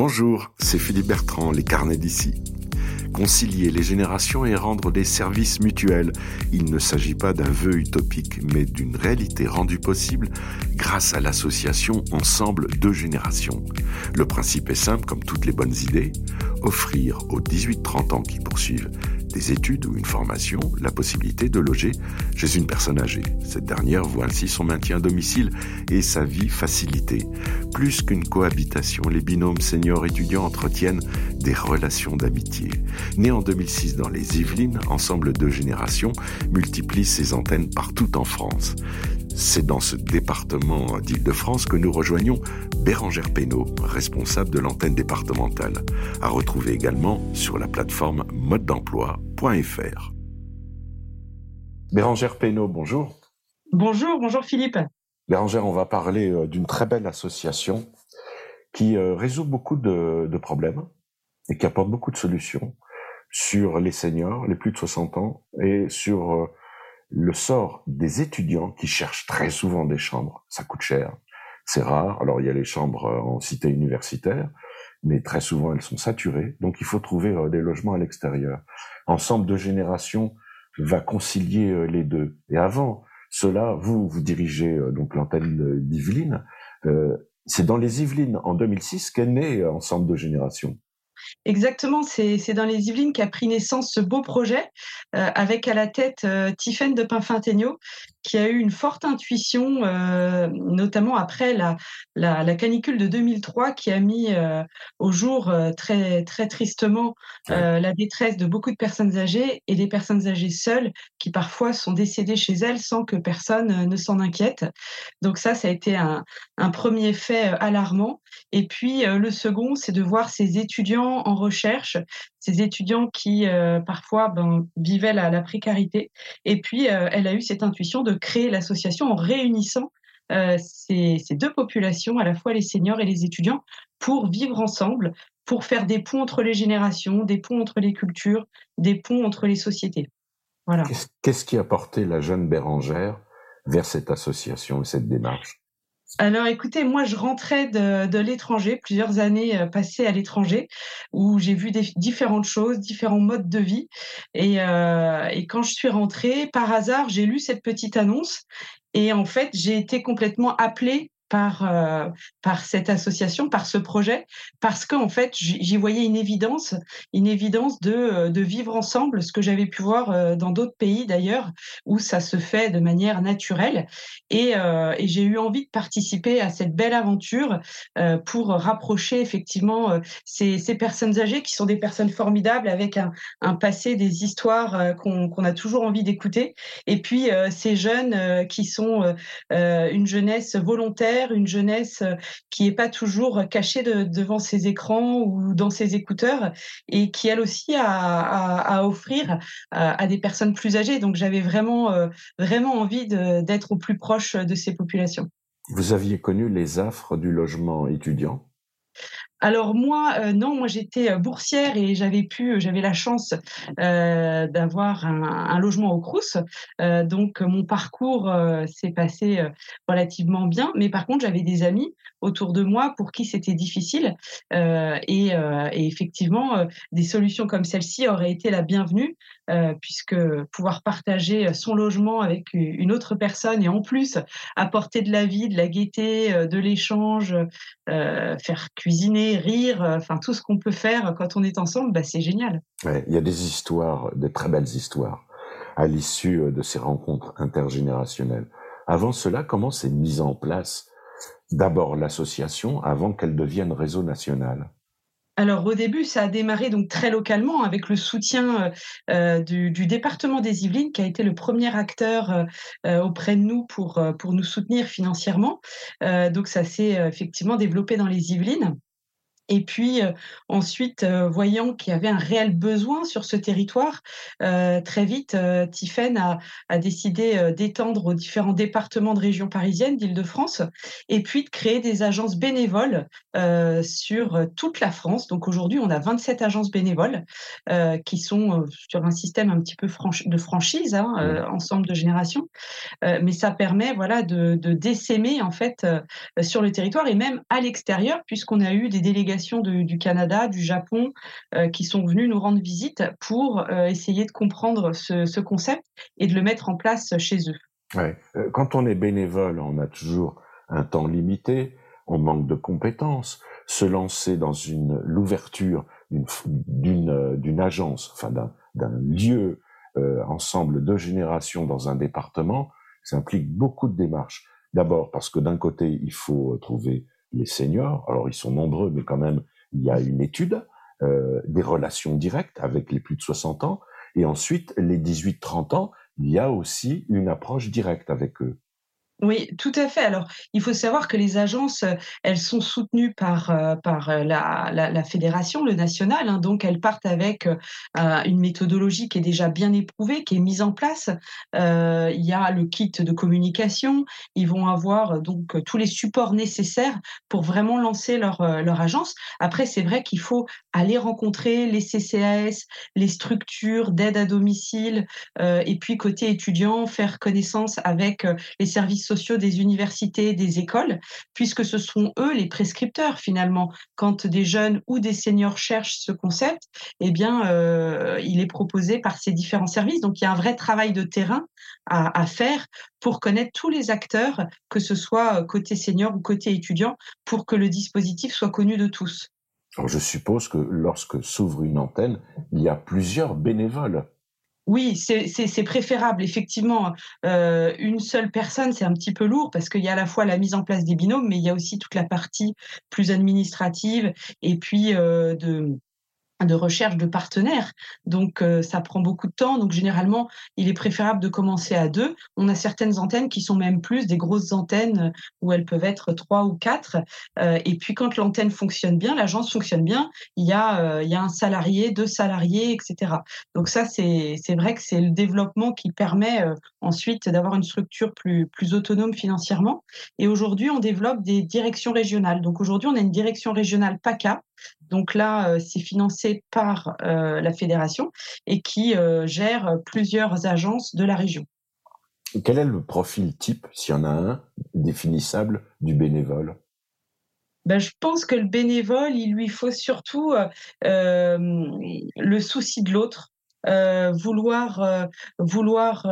Bonjour, c'est Philippe Bertrand, les carnets d'ici. Concilier les générations et rendre des services mutuels, il ne s'agit pas d'un vœu utopique, mais d'une réalité rendue possible grâce à l'association Ensemble de générations. Le principe est simple comme toutes les bonnes idées, offrir aux 18-30 ans qui poursuivent des études ou une formation la possibilité de loger chez une personne âgée. Cette dernière voit ainsi son maintien à domicile et sa vie facilitée. Plus qu'une cohabitation, les binômes seniors étudiants entretiennent des relations d'amitié. Né en 2006 dans les Yvelines, Ensemble de générations multiplie ses antennes partout en France. C'est dans ce département d'Île-de-France que nous rejoignons Bérangère Pénaud, responsable de l'antenne départementale, à retrouver également sur la plateforme mode d'emploi.fr. Bérangère Pénaud, bonjour. Bonjour, bonjour Philippe. Bérangère, on va parler euh, d'une très belle association qui euh, résout beaucoup de, problèmes et qui apporte beaucoup de solutions sur les seniors, les plus de 60 ans, et sur euh, le sort des étudiants qui cherchent très souvent des chambres. Ça coûte cher, c'est rare. Alors il y a les chambres euh, en cité universitaire, mais très souvent elles sont saturées. Donc il faut trouver euh, des logements à l'extérieur. Ensemble de générations va concilier euh, les deux. Et avant cela, vous vous dirigez donc l'antenne d'Yvelines. c'est dans les Yvelines en 2006 qu'est né Ensemble de générations. Exactement, c'est dans les Yvelines qu'a pris naissance ce beau projet, euh, avec à la tête euh, Tiffaine de Pinfintegno, qui a eu une forte intuition, euh, notamment après la, la, canicule de 2003, qui a mis au jour très, très tristement la détresse de beaucoup de personnes âgées et des personnes âgées seules, qui parfois sont décédées chez elles sans que personne ne s'en inquiète. Donc ça, ça a été un, un premier fait alarmant. Et puis le second, c'est de voir ces étudiants en recherche, ces étudiants qui euh, parfois ben, vivaient la, précarité. Et puis, euh, elle a eu cette intuition de créer l'association en réunissant euh, ces, ces, deux populations, à la fois les seniors et les étudiants, pour vivre ensemble, pour faire des ponts entre les générations, des ponts entre les cultures, des ponts entre les sociétés. Voilà. Qu'est-ce qui a porté la jeune Bérangère vers cette association et cette démarche? Alors écoutez, moi je rentrais de, l'étranger, plusieurs années euh, passées à l'étranger, où j'ai vu des, différentes choses, différents modes de vie. Et, euh, et quand je suis rentrée, par hasard, j'ai lu cette petite annonce. Et en fait, j'ai été complètement appelée par, euh, par cette association, par ce projet, parce qu'en fait, j'y voyais une évidence, une évidence de, euh, de vivre ensemble, ce que j'avais pu voir euh, dans d'autres pays d'ailleurs, où ça se fait de manière naturelle. Et, j'ai eu envie de participer à cette belle aventure pour rapprocher effectivement ces, ces, personnes âgées qui sont des personnes formidables avec un, un passé, des histoires qu'on a toujours envie d'écouter. Et puis ces jeunes qui sont une jeunesse volontaire une jeunesse euh, qui n'est pas toujours cachée devant ses écrans ou dans ses écouteurs et qui elle aussi a à, offrir à, des personnes plus âgées. Donc j'avais vraiment, euh, vraiment envie d'être au plus proche de ces populations. Vous aviez connu les affres du logement étudiant? Alors moi, euh, non, moi j'étais boursière et j'avais pu, j'avais la chance d'avoir un, logement au Crous. donc mon parcours s'est passé relativement bien, mais par contre j'avais des amis autour de moi pour qui c'était difficile et, effectivement des solutions comme celle-ci auraient été la bienvenue puisque pouvoir partager son logement avec une autre personne et en plus apporter de la vie, de la gaieté, de l'échange, faire cuisiner rire, euh, enfin tout ce qu'on peut faire quand on est ensemble, bah, c'est génial. il y a des histoires, de très belles histoires à l'issue euh, de ces rencontres intergénérationnelles. Avant cela, comment s'est mise en place d'abord l'association avant qu'elle devienne réseau national? Alors au début, ça a démarré donc très localement avec le soutien euh, du, département des Yvelines qui a été le premier acteur auprès de nous pour, pour nous soutenir financièrement. donc ça s'est effectivement développé dans les Yvelines. Et puis euh, ensuite, euh, voyant qu'il y avait un réel besoin sur ce territoire, euh, très vite, a, a, décidé d'étendre aux différents départements de région parisienne, d'Île-de-France, et puis de créer des agences bénévoles sur toute la France. Donc aujourd'hui, on a 27 agences bénévoles qui sont sur un système un petit peu de franchise, hein, ensemble de générations. mais ça permet voilà, de, de décémer en fait sur le territoire et même à l'extérieur, puisqu'on a eu des délégations délégation du Canada, du Japon, qui sont venus nous rendre visite pour essayer de comprendre ce, concept et de le mettre en place chez eux. Ouais. Quand on est bénévole, on a toujours un temps limité, on manque de compétences. Se lancer dans une l'ouverture d'une agence, enfin d'un lieu ensemble de générations dans un département, ça implique beaucoup de démarches. D'abord parce que d'un côté, il faut trouver les seniors. Alors ils sont nombreux, mais quand même, il y a une étude, euh, des relations directes avec les plus de 60 ans. Et ensuite, les 18-30 ans, il y a aussi une approche directe avec eux. Oui, tout à fait. Alors, il faut savoir que les agences, euh, elles sont soutenues par, euh, par euh, la, la, fédération, le national. Hein, donc, elles partent avec une méthodologie qui est déjà bien éprouvée, qui est mise en place. il y a le kit de communication. Ils vont avoir donc tous les supports nécessaires pour vraiment lancer leur, leur agence. Après, c'est vrai qu'il faut aller rencontrer les CCAS, les structures d'aide à domicile, et puis côté étudiant, faire connaissance avec les services sociaux des universités, des écoles, puisque ce sont eux les prescripteurs finalement. Quand des jeunes ou des seniors cherchent ce concept, eh bien, euh, il est proposé par ces différents services. Donc, il y a un vrai travail de terrain à, faire pour connaître tous les acteurs, que ce soit côté senior ou côté étudiant, pour que le dispositif soit connu de tous. Je suppose que lorsque s'ouvre une antenne, il y a plusieurs bénévoles. Oui, c'est préférable. Effectivement, euh, une seule personne, c'est un petit peu lourd parce qu'il y a à la fois la mise en place des binômes, mais il y a aussi toute la partie plus administrative et puis euh, de de recherche de partenaires. Donc, euh, ça prend beaucoup de temps. Donc, généralement, il est préférable de commencer à deux. On a certaines antennes qui sont même plus des grosses antennes euh, où elles peuvent être trois ou quatre. Euh, et puis, quand l'antenne fonctionne bien, l'agence fonctionne bien, il y, a, a un salarié, deux salariés, etc. Donc, ça, c'est vrai que c'est le développement qui permet ensuite d'avoir une structure plus, plus autonome financièrement. Et aujourd'hui, on développe des directions régionales. Donc, aujourd'hui, on a une direction régionale PACA donc là, euh, c'est financé par euh, la fédération et qui euh, gère plusieurs agences de la région. Quel est le profil type, s'il y en a un, définissable du bénévole? Ben, je pense que le bénévole, il lui faut surtout le souci de l'autre, vouloir, vouloir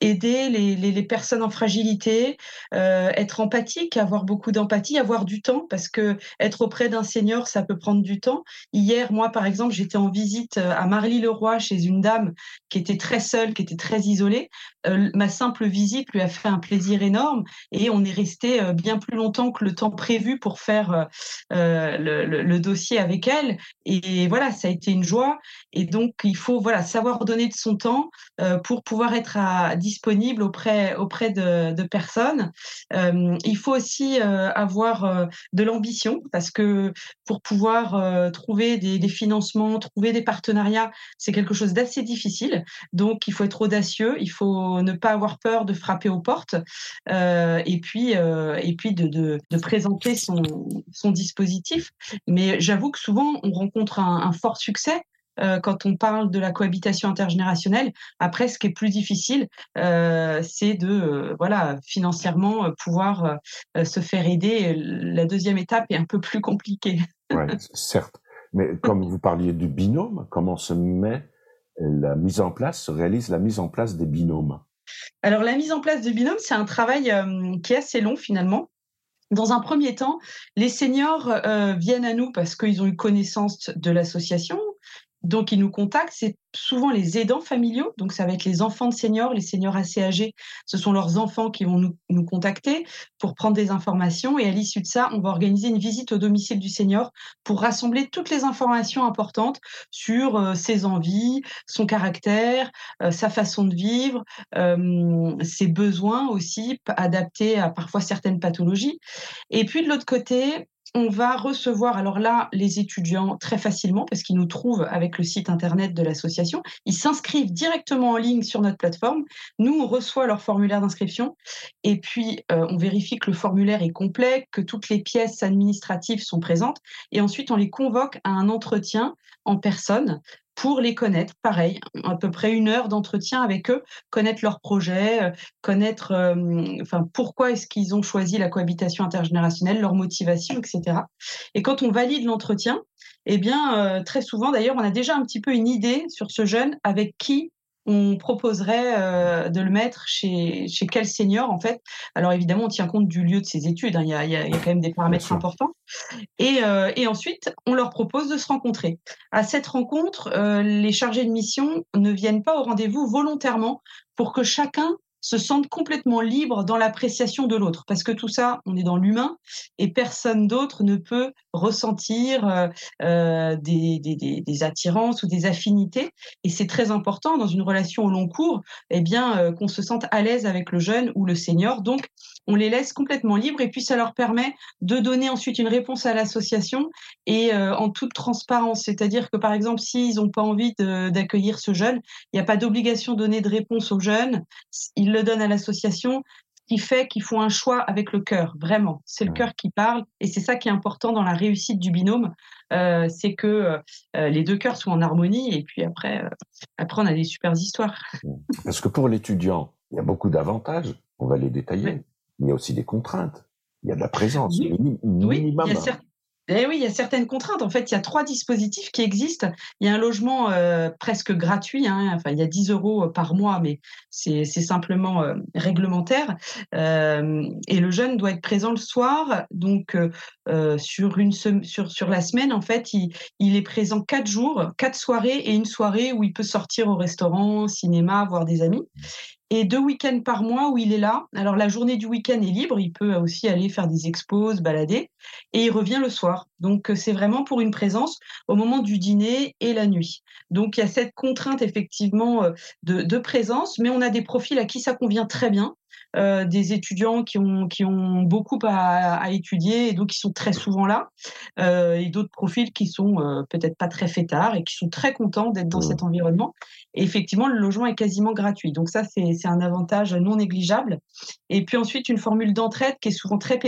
aider les, personnes en fragilité, euh, être empathique, avoir beaucoup d'empathie, avoir du temps, parce que être auprès d'un senior, ça peut prendre du temps. Hier, moi, par exemple, j'étais en visite euh, à Marly-le-Roi chez une dame qui était très seule, qui était très isolée. Euh, ma simple visite lui a fait un plaisir énorme et on est resté bien plus longtemps que le temps prévu pour faire le, le, dossier avec elle. Et voilà, ça a été une joie. Et donc, il faut voilà savoir donner de son temps pour pouvoir être disponible auprès, auprès de, personnes. Euh, il faut aussi euh, avoir euh, de l'ambition parce que pour pouvoir trouver des, des, financements, trouver des partenariats, c'est quelque chose d'assez difficile. Donc, il faut être audacieux, il faut ne pas avoir peur de frapper aux portes et puis, et puis de, présenter son, dispositif. Mais j'avoue que souvent, on rencontre un, fort succès euh, quand on parle de la cohabitation intergénérationnelle. Après, ce qui est plus difficile, euh, c'est de, euh, voilà, financièrement pouvoir se faire aider. La deuxième étape est un peu plus compliquée. certes. Mais comme vous parliez du binôme, comment se met la mise en place, se réalise la mise en place des binômes Alors, la mise en place de binômes, c'est un travail qui est assez long finalement. Dans un premier temps, les seniors viennent à nous parce qu'ils ont eu connaissance de l'association, donc, ils nous contactent. C'est souvent les aidants familiaux. Donc, ça va être les enfants de seniors, les seniors assez âgés. Ce sont leurs enfants qui vont nous, contacter pour prendre des informations. Et à l'issue de ça, on va organiser une visite au domicile du senior pour rassembler toutes les informations importantes sur euh, ses envies, son caractère, euh, sa façon de vivre, euh, ses besoins aussi adaptés à parfois certaines pathologies. Et puis, de l'autre côté, on va recevoir, alors là, les étudiants très facilement parce qu'ils nous trouvent avec le site internet de l'association. Ils s'inscrivent directement en ligne sur notre plateforme. Nous, on reçoit leur formulaire d'inscription et puis euh, on vérifie que le formulaire est complet, que toutes les pièces administratives sont présentes et ensuite on les convoque à un entretien en personne pour les connaître. Pareil, à peu près une heure d'entretien avec eux, connaître leurs projets, connaître enfin, pourquoi est-ce qu'ils ont choisi la cohabitation intergénérationnelle, leur motivation, etc. Et quand on valide l'entretien, eh bien, très souvent, d'ailleurs, on a déjà un petit peu une idée sur ce jeune avec qui on proposerait euh, de le mettre chez, chez quel senior en fait? Alors évidemment, on tient compte du lieu de ses études, hein. il, y a, y a, quand même des paramètres importants. Et, euh, et, ensuite, on leur propose de se rencontrer. À cette rencontre, euh, les chargés de mission ne viennent pas au rendez-vous volontairement pour que chacun se sentent complètement libres dans l'appréciation de l'autre. Parce que tout ça, on est dans l'humain et personne d'autre ne peut ressentir euh, euh des, des, des, attirances ou des affinités. Et c'est très important dans une relation au long cours, eh bien, euh, qu'on se sente à l'aise avec le jeune ou le senior. Donc, on les laisse complètement libres et puis ça leur permet de donner ensuite une réponse à l'association et en toute transparence. C'est-à-dire que par exemple, s'ils n'ont pas envie d'accueillir ce jeune, il n'y a pas d'obligation de donner de réponse au jeune. Le donne à l'association, qui fait qu'ils font un choix avec le cœur, vraiment. C'est le cœur qui parle, et c'est ça qui est important dans la réussite du binôme, euh, c'est que euh, les deux cœurs soient en harmonie, et puis après, euh, après on a des super histoires. Parce que pour l'étudiant, il y a beaucoup d'avantages, on va les détailler. Il y a aussi des contraintes. Il y a de la présence, oui. minimum. Oui, il y a eh oui, il y a certaines contraintes. En fait, il y a trois dispositifs qui existent. Il y a un logement euh, presque gratuit. Hein. Enfin, il y a 10 euros euh, par mois, mais c'est simplement euh, réglementaire. et le jeune doit être présent le soir. Donc, sur, une sur, sur la semaine, en fait, il, est présent quatre jours, quatre soirées et une soirée où il peut sortir au restaurant, cinéma, voir des amis et deux week-ends par mois où il est là. Alors la journée du week-end est libre, il peut aussi aller faire des expos, balader, et il revient le soir. Donc c'est vraiment pour une présence au moment du dîner et la nuit. Donc il y a cette contrainte effectivement euh, de, de présence, mais on a des profils à qui ça convient très bien. Euh, des étudiants qui ont, qui ont beaucoup à, à, étudier et donc qui sont très souvent là, euh, et d'autres profils qui sont euh, peut-être pas très fêtards et qui sont très contents d'être dans mmh. cet environnement. Et effectivement, le logement est quasiment gratuit. Donc ça, c'est un avantage non négligeable. Et puis ensuite, une formule d'entraide qui est souvent très,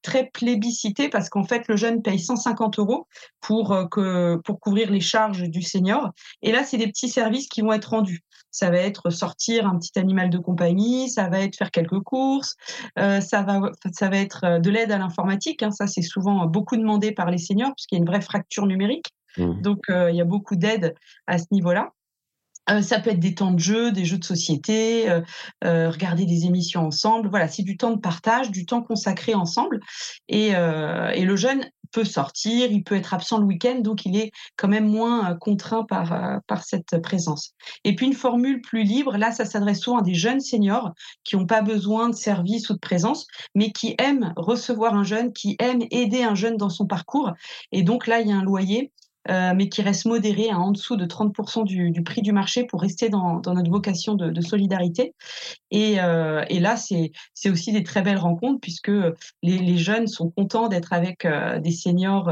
très plébiscitée parce qu'en fait, le jeune paye 150 euros pour, que, pour couvrir les charges du senior. Et là, c'est des petits services qui vont être rendus ça va être sortir un petit animal de compagnie, ça va être faire quelques courses, euh, ça va ça va être euh, de l'aide à l'informatique. Hein, ça c'est souvent beaucoup demandé par les seniors puisqu'il y a une vraie fracture numérique. Mmh. Donc euh, il y a beaucoup d'aide à ce niveau-là. Euh, ça peut être des temps de jeu, des jeux de société, regarder des émissions ensemble. Voilà, c'est du temps de partage, du temps consacré ensemble. Et, et, le jeune peut sortir, il peut être absent le week-end, donc il est quand même moins contraint par, par cette présence. Et puis une formule plus libre, là, ça s'adresse souvent à des jeunes seniors qui n'ont pas besoin de service ou de présence, mais qui aiment recevoir un jeune, qui aiment aider un jeune dans son parcours. Et donc là, il y a un loyer euh, mais qui reste modéré à en dessous de 30% du, prix du marché pour rester dans, notre vocation de, de solidarité. Et, euh, là, c'est aussi des très belles rencontres puisque les, jeunes sont contents d'être avec euh, des seniors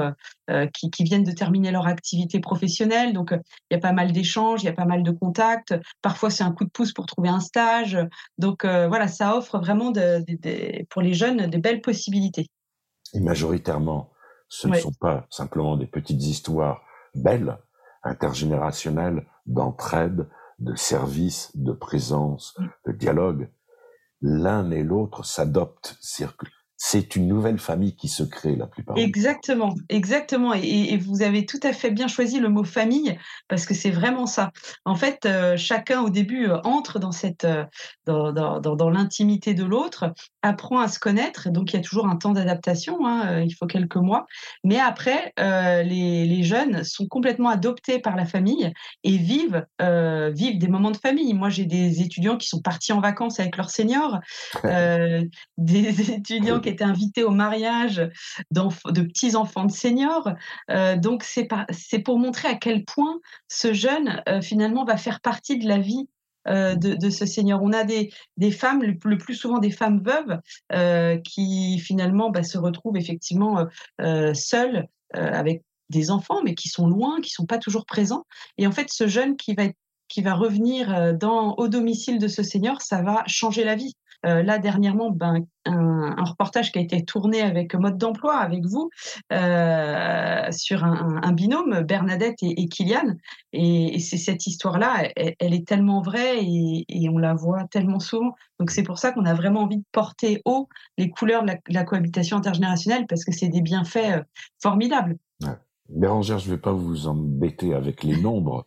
qui, viennent de terminer leur activité professionnelle. Donc, il y a pas mal d'échanges, il y a pas mal de contacts. Parfois, c'est un coup de pouce pour trouver un stage. Donc, voilà, ça offre vraiment de, de, pour les jeunes des belles possibilités. Et majoritairement, ce ne sont pas simplement des petites histoires belles, intergénérationnelles, d'entraide, de service, de présence, mm. de dialogue. L'un et l'autre s'adoptent, c'est une nouvelle famille qui se crée la plupart. Exactement, exactement. Et, et, vous avez tout à fait bien choisi le mot famille parce que c'est vraiment ça. En fait, euh, chacun au début euh, entre dans cette, euh, dans, dans, dans, dans l'intimité de l'autre, apprend à se connaître. Donc il y a toujours un temps d'adaptation. Hein, il faut quelques mois. Mais après, euh, les, les, jeunes sont complètement adoptés par la famille et vivent, vivent des moments de famille. Moi, j'ai des étudiants qui sont partis en vacances avec leurs seniors, des étudiants qui été invité au mariage de petits enfants de seniors. Euh, donc c'est pour montrer à quel point ce jeune euh, finalement va faire partie de la vie euh, de, ce seigneur. On a des, femmes, le, plus souvent des femmes veuves, qui finalement bah, se retrouvent effectivement seules avec des enfants, mais qui sont loin, qui sont pas toujours présents. Et en fait, ce jeune qui va qui revenir au domicile de ce seigneur, ça va changer la vie. Euh, là, dernièrement, ben, un, reportage qui a été tourné avec mode d'emploi, avec vous, euh, sur un, binôme, Bernadette et, et Kylian. Et, c'est cette histoire-là, elle, est tellement vraie et, on la voit tellement souvent. Donc c'est pour ça qu'on a vraiment envie de porter haut les couleurs de la, cohabitation intergénérationnelle parce que c'est des bienfaits formidables. Bérangère, je ne vais pas vous embêter avec les nombres,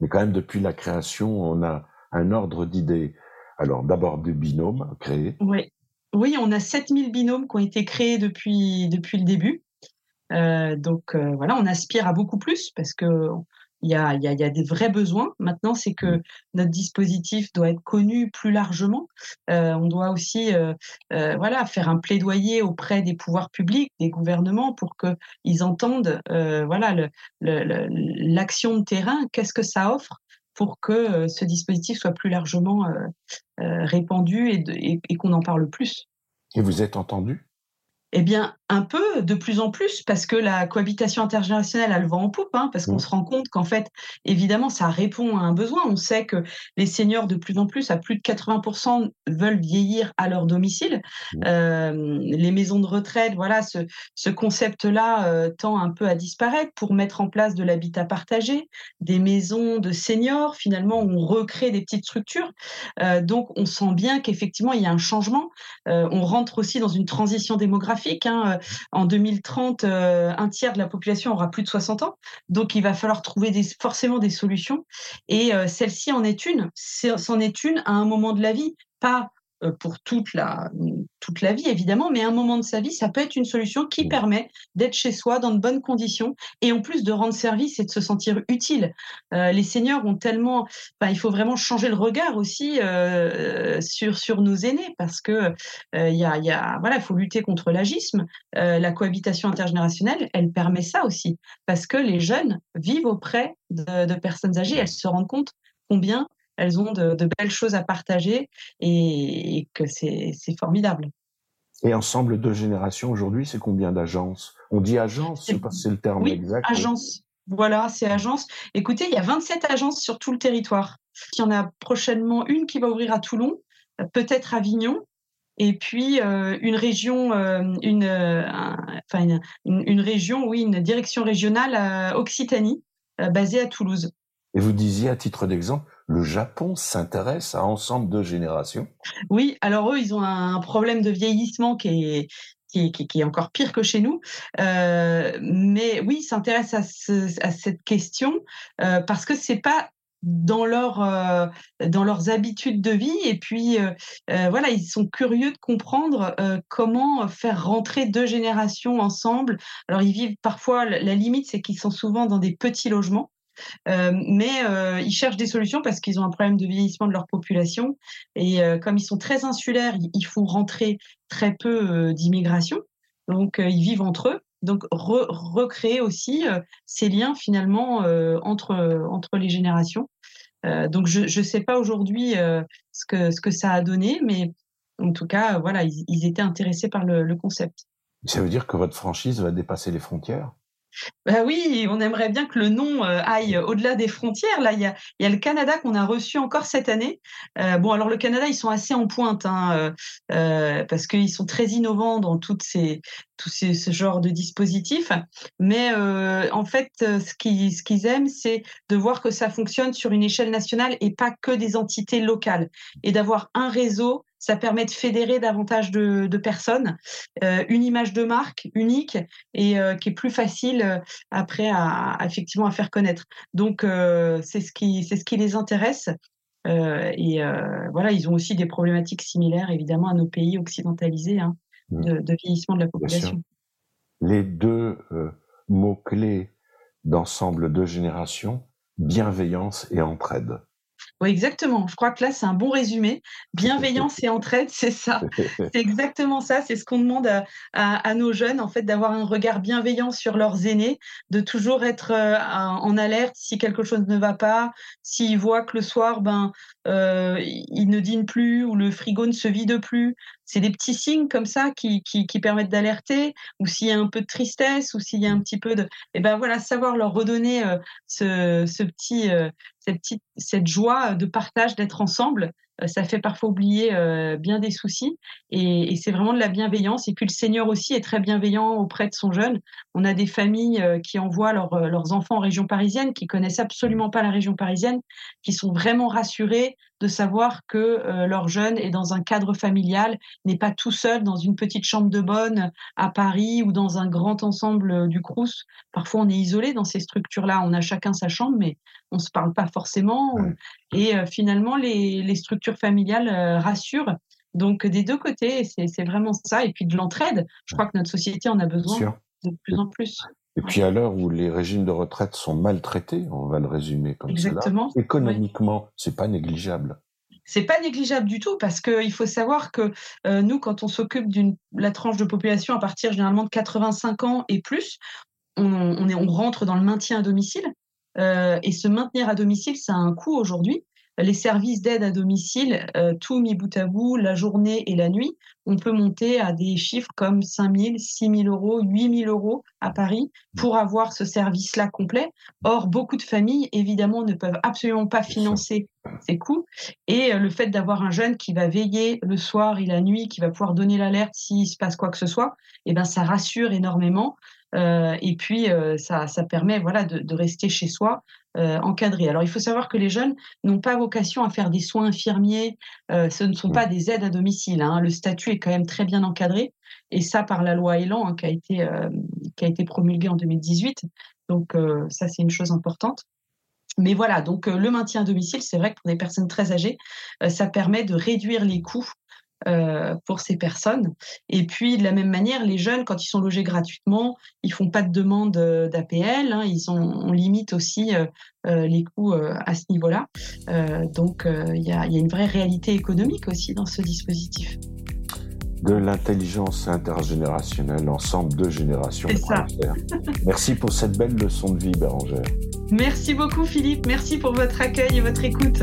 mais quand même depuis la création, on a un ordre d'idées. Alors d'abord des binômes créés. Oui. Oui, on a 7000 binômes qui ont été créés depuis, depuis le début. Euh, donc euh, voilà, on aspire à beaucoup plus parce que il y a, y, a, y a, des vrais besoins. Maintenant, c'est que mmh. notre dispositif doit être connu plus largement. Euh, on doit aussi euh, euh, voilà, faire un plaidoyer auprès des pouvoirs publics, des gouvernements, pour qu'ils entendent voilà, l'action le, de terrain, qu'est-ce que ça offre? Pour que ce dispositif soit plus largement répandu et, et qu'on en parle plus. Et vous êtes entendu? Eh bien, un peu, de plus en plus, parce que la cohabitation intergénérationnelle a le vent en poupe, hein, parce qu'on mmh. se rend compte qu'en fait, évidemment, ça répond à un besoin. On sait que les seniors, de plus en plus, à plus de 80%, veulent vieillir à leur domicile. Mmh. Euh, les maisons de retraite, voilà, ce, ce concept-là euh, tend un peu à disparaître pour mettre en place de l'habitat partagé, des maisons de seniors. Finalement, on recrée des petites structures. Euh, donc, on sent bien qu'effectivement, il y a un changement. Euh, on rentre aussi dans une transition démographique Hein. Euh, en 2030, euh, un tiers de la population aura plus de 60 ans. Donc, il va falloir trouver forcément des solutions. Et euh, celle-ci en est une. C'en est une à un moment de la vie, pas pour toute la, toute la vie, évidemment, mais un moment de sa vie, ça peut être une solution qui permet d'être chez soi dans de bonnes conditions et en plus de rendre service et de se sentir utile. Euh, les seniors ont tellement, il faut vraiment changer le regard aussi euh, sur, sur nos aînés parce que y, a, y a, voilà, il faut lutter contre l'agisme. la cohabitation intergénérationnelle, elle permet ça aussi parce que les jeunes vivent auprès de, de personnes âgées, elles se rendent compte combien elles ont de, belles choses à partager et, que c'est formidable. Et ensemble de générations aujourd'hui, c'est combien d'agences? On dit agence, je sais pas si c'est le terme oui, exact. Agence. Voilà, c'est agence. Écoutez, il y a 27 agences sur tout le territoire. Il y en a prochainement une qui va ouvrir à Toulon, peut-être Avignon, et puis euh, une région, euh, une, euh, enfin une, région, oui, une direction régionale à Occitanie, basée à Toulouse. Et vous disiez à titre d'exemple, le Japon s'intéresse à ensemble de générations. Oui, alors eux, ils ont un problème de vieillissement qui est, qui est, encore pire que chez nous. Euh, mais oui, ils s'intéressent à, cette question euh, parce que c'est pas dans leur euh, dans leurs habitudes de vie et puis voilà ils sont curieux de comprendre comment faire rentrer deux générations ensemble alors ils vivent parfois la limite c'est qu'ils sont souvent dans des petits logements mais euh, ils cherchent des solutions parce qu'ils ont un problème de vieillissement de leur population. Et euh, comme ils sont très insulaires, ils, font rentrer très peu d'immigration. Donc, ils vivent entre eux. Donc, recréer aussi ces liens finalement entre, entre les générations. donc, je ne sais pas aujourd'hui ce, que, ce que ça a donné, mais en tout cas, voilà, ils, étaient intéressés par le concept. Ça veut dire que votre franchise va dépasser les frontières? Bah oui, on aimerait bien que le nom euh, aille au-delà des frontières. Là, il y a, le Canada qu'on a reçu encore cette année. Euh, bon, alors le Canada, ils sont assez en pointe hein, euh, euh parce qu'ils sont très innovants dans toutes ces, tous ces, ce genre de dispositifs. Mais euh, en fait, ce qu'ils ce qu'ils aiment, c'est de voir que ça fonctionne sur une échelle nationale et pas que des entités locales, et d'avoir un réseau ça permet de fédérer davantage de, personnes, euh, une image de marque unique et euh, qui est plus facile euh, après à, effectivement à faire connaître. Donc c'est ce qui c'est ce qui les intéresse. et voilà, ils ont aussi des problématiques similaires évidemment à nos pays occidentalisés hein, mmh. de, vieillissement de la population. Les deux mots clés d'ensemble de générations, bienveillance et entraide. Oui, exactement. Je crois que là, c'est un bon résumé. Bienveillance et entraide, c'est ça. C'est exactement ça. C'est ce qu'on demande à, nos jeunes, en fait, d'avoir un regard bienveillant sur leurs aînés, de toujours être euh, en alerte si quelque chose ne va pas, s'ils voient que le soir, ben, euh, ils ne dînent plus ou le frigo ne se vide plus. C'est des petits signes comme ça qui, qui, permettent d'alerter, ou s'il y a un peu de tristesse, ou s'il y a un petit peu de... Et eh ben voilà, savoir leur redonner euh, ce, ce, petit, cette, petite, cette joie de partage, d'être ensemble, ça fait parfois oublier bien des soucis. Et, c'est vraiment de la bienveillance. Et puis le Seigneur aussi est très bienveillant auprès de son jeune. On a des familles qui envoient leurs enfants en région parisienne, qui connaissent absolument pas la région parisienne, qui sont vraiment rassurés de savoir que euh, leur jeune est dans un cadre familial, n'est pas tout seul dans une petite chambre de bonne à Paris ou dans un grand ensemble euh, du Crous. Parfois, on est isolé dans ces structures-là. On a chacun sa chambre, mais on ne se parle pas forcément. Et euh, finalement, les, structures familiales rassurent. Donc, des deux côtés, c'est vraiment ça. Et puis de l'entraide. Je crois que notre société en a besoin de plus en plus. Et puis à l'heure où les régimes de retraite sont maltraités, on va le résumer comme Exactement. cela, économiquement, c'est pas négligeable. C'est pas négligeable du tout parce qu'il faut savoir que euh, nous, quand on s'occupe d'une la tranche de population à partir généralement de 85 ans et plus, on, on, est, on rentre dans le maintien à domicile. Euh, et se maintenir à domicile, ça a un coût aujourd'hui les services d'aide à domicile, euh, tout mis bout à bout, la journée et la nuit, on peut monter à des chiffres comme 5 000, 6 000 euros, 8 000 euros à Paris pour avoir ce service-là complet. Or, beaucoup de familles, évidemment, ne peuvent absolument pas financer ces coûts. Et euh, le fait d'avoir un jeune qui va veiller le soir et la nuit, qui va pouvoir donner l'alerte s'il se passe quoi que ce soit, eh ben, ça rassure énormément. Euh, et puis, ça, ça, permet voilà, de, de, rester chez soi euh, encadré. Alors, il faut savoir que les jeunes n'ont pas vocation à faire des soins infirmiers. Euh, ce ne sont pas des aides à domicile. Hein. Le statut est quand même très bien encadré. Et ça, par la loi Elan, hein, qui, a été, euh, qui a été promulguée en 2018. Donc, ça, c'est une chose importante. Mais voilà, donc le maintien à domicile, c'est vrai que pour des personnes très âgées, ça permet de réduire les coûts euh, pour ces personnes. Et puis, de la même manière, les jeunes, quand ils sont logés gratuitement, ils font pas de demande euh, d'APL. Hein, ils ont, on limite aussi euh, les coûts à ce niveau-là. donc, il y a, y, a, une vraie réalité économique aussi dans ce dispositif. De l'intelligence intergénérationnelle, ensemble de générations. Ça. Merci pour cette belle leçon de vie, Bérangère. Merci beaucoup, Philippe. Merci pour votre accueil et votre écoute.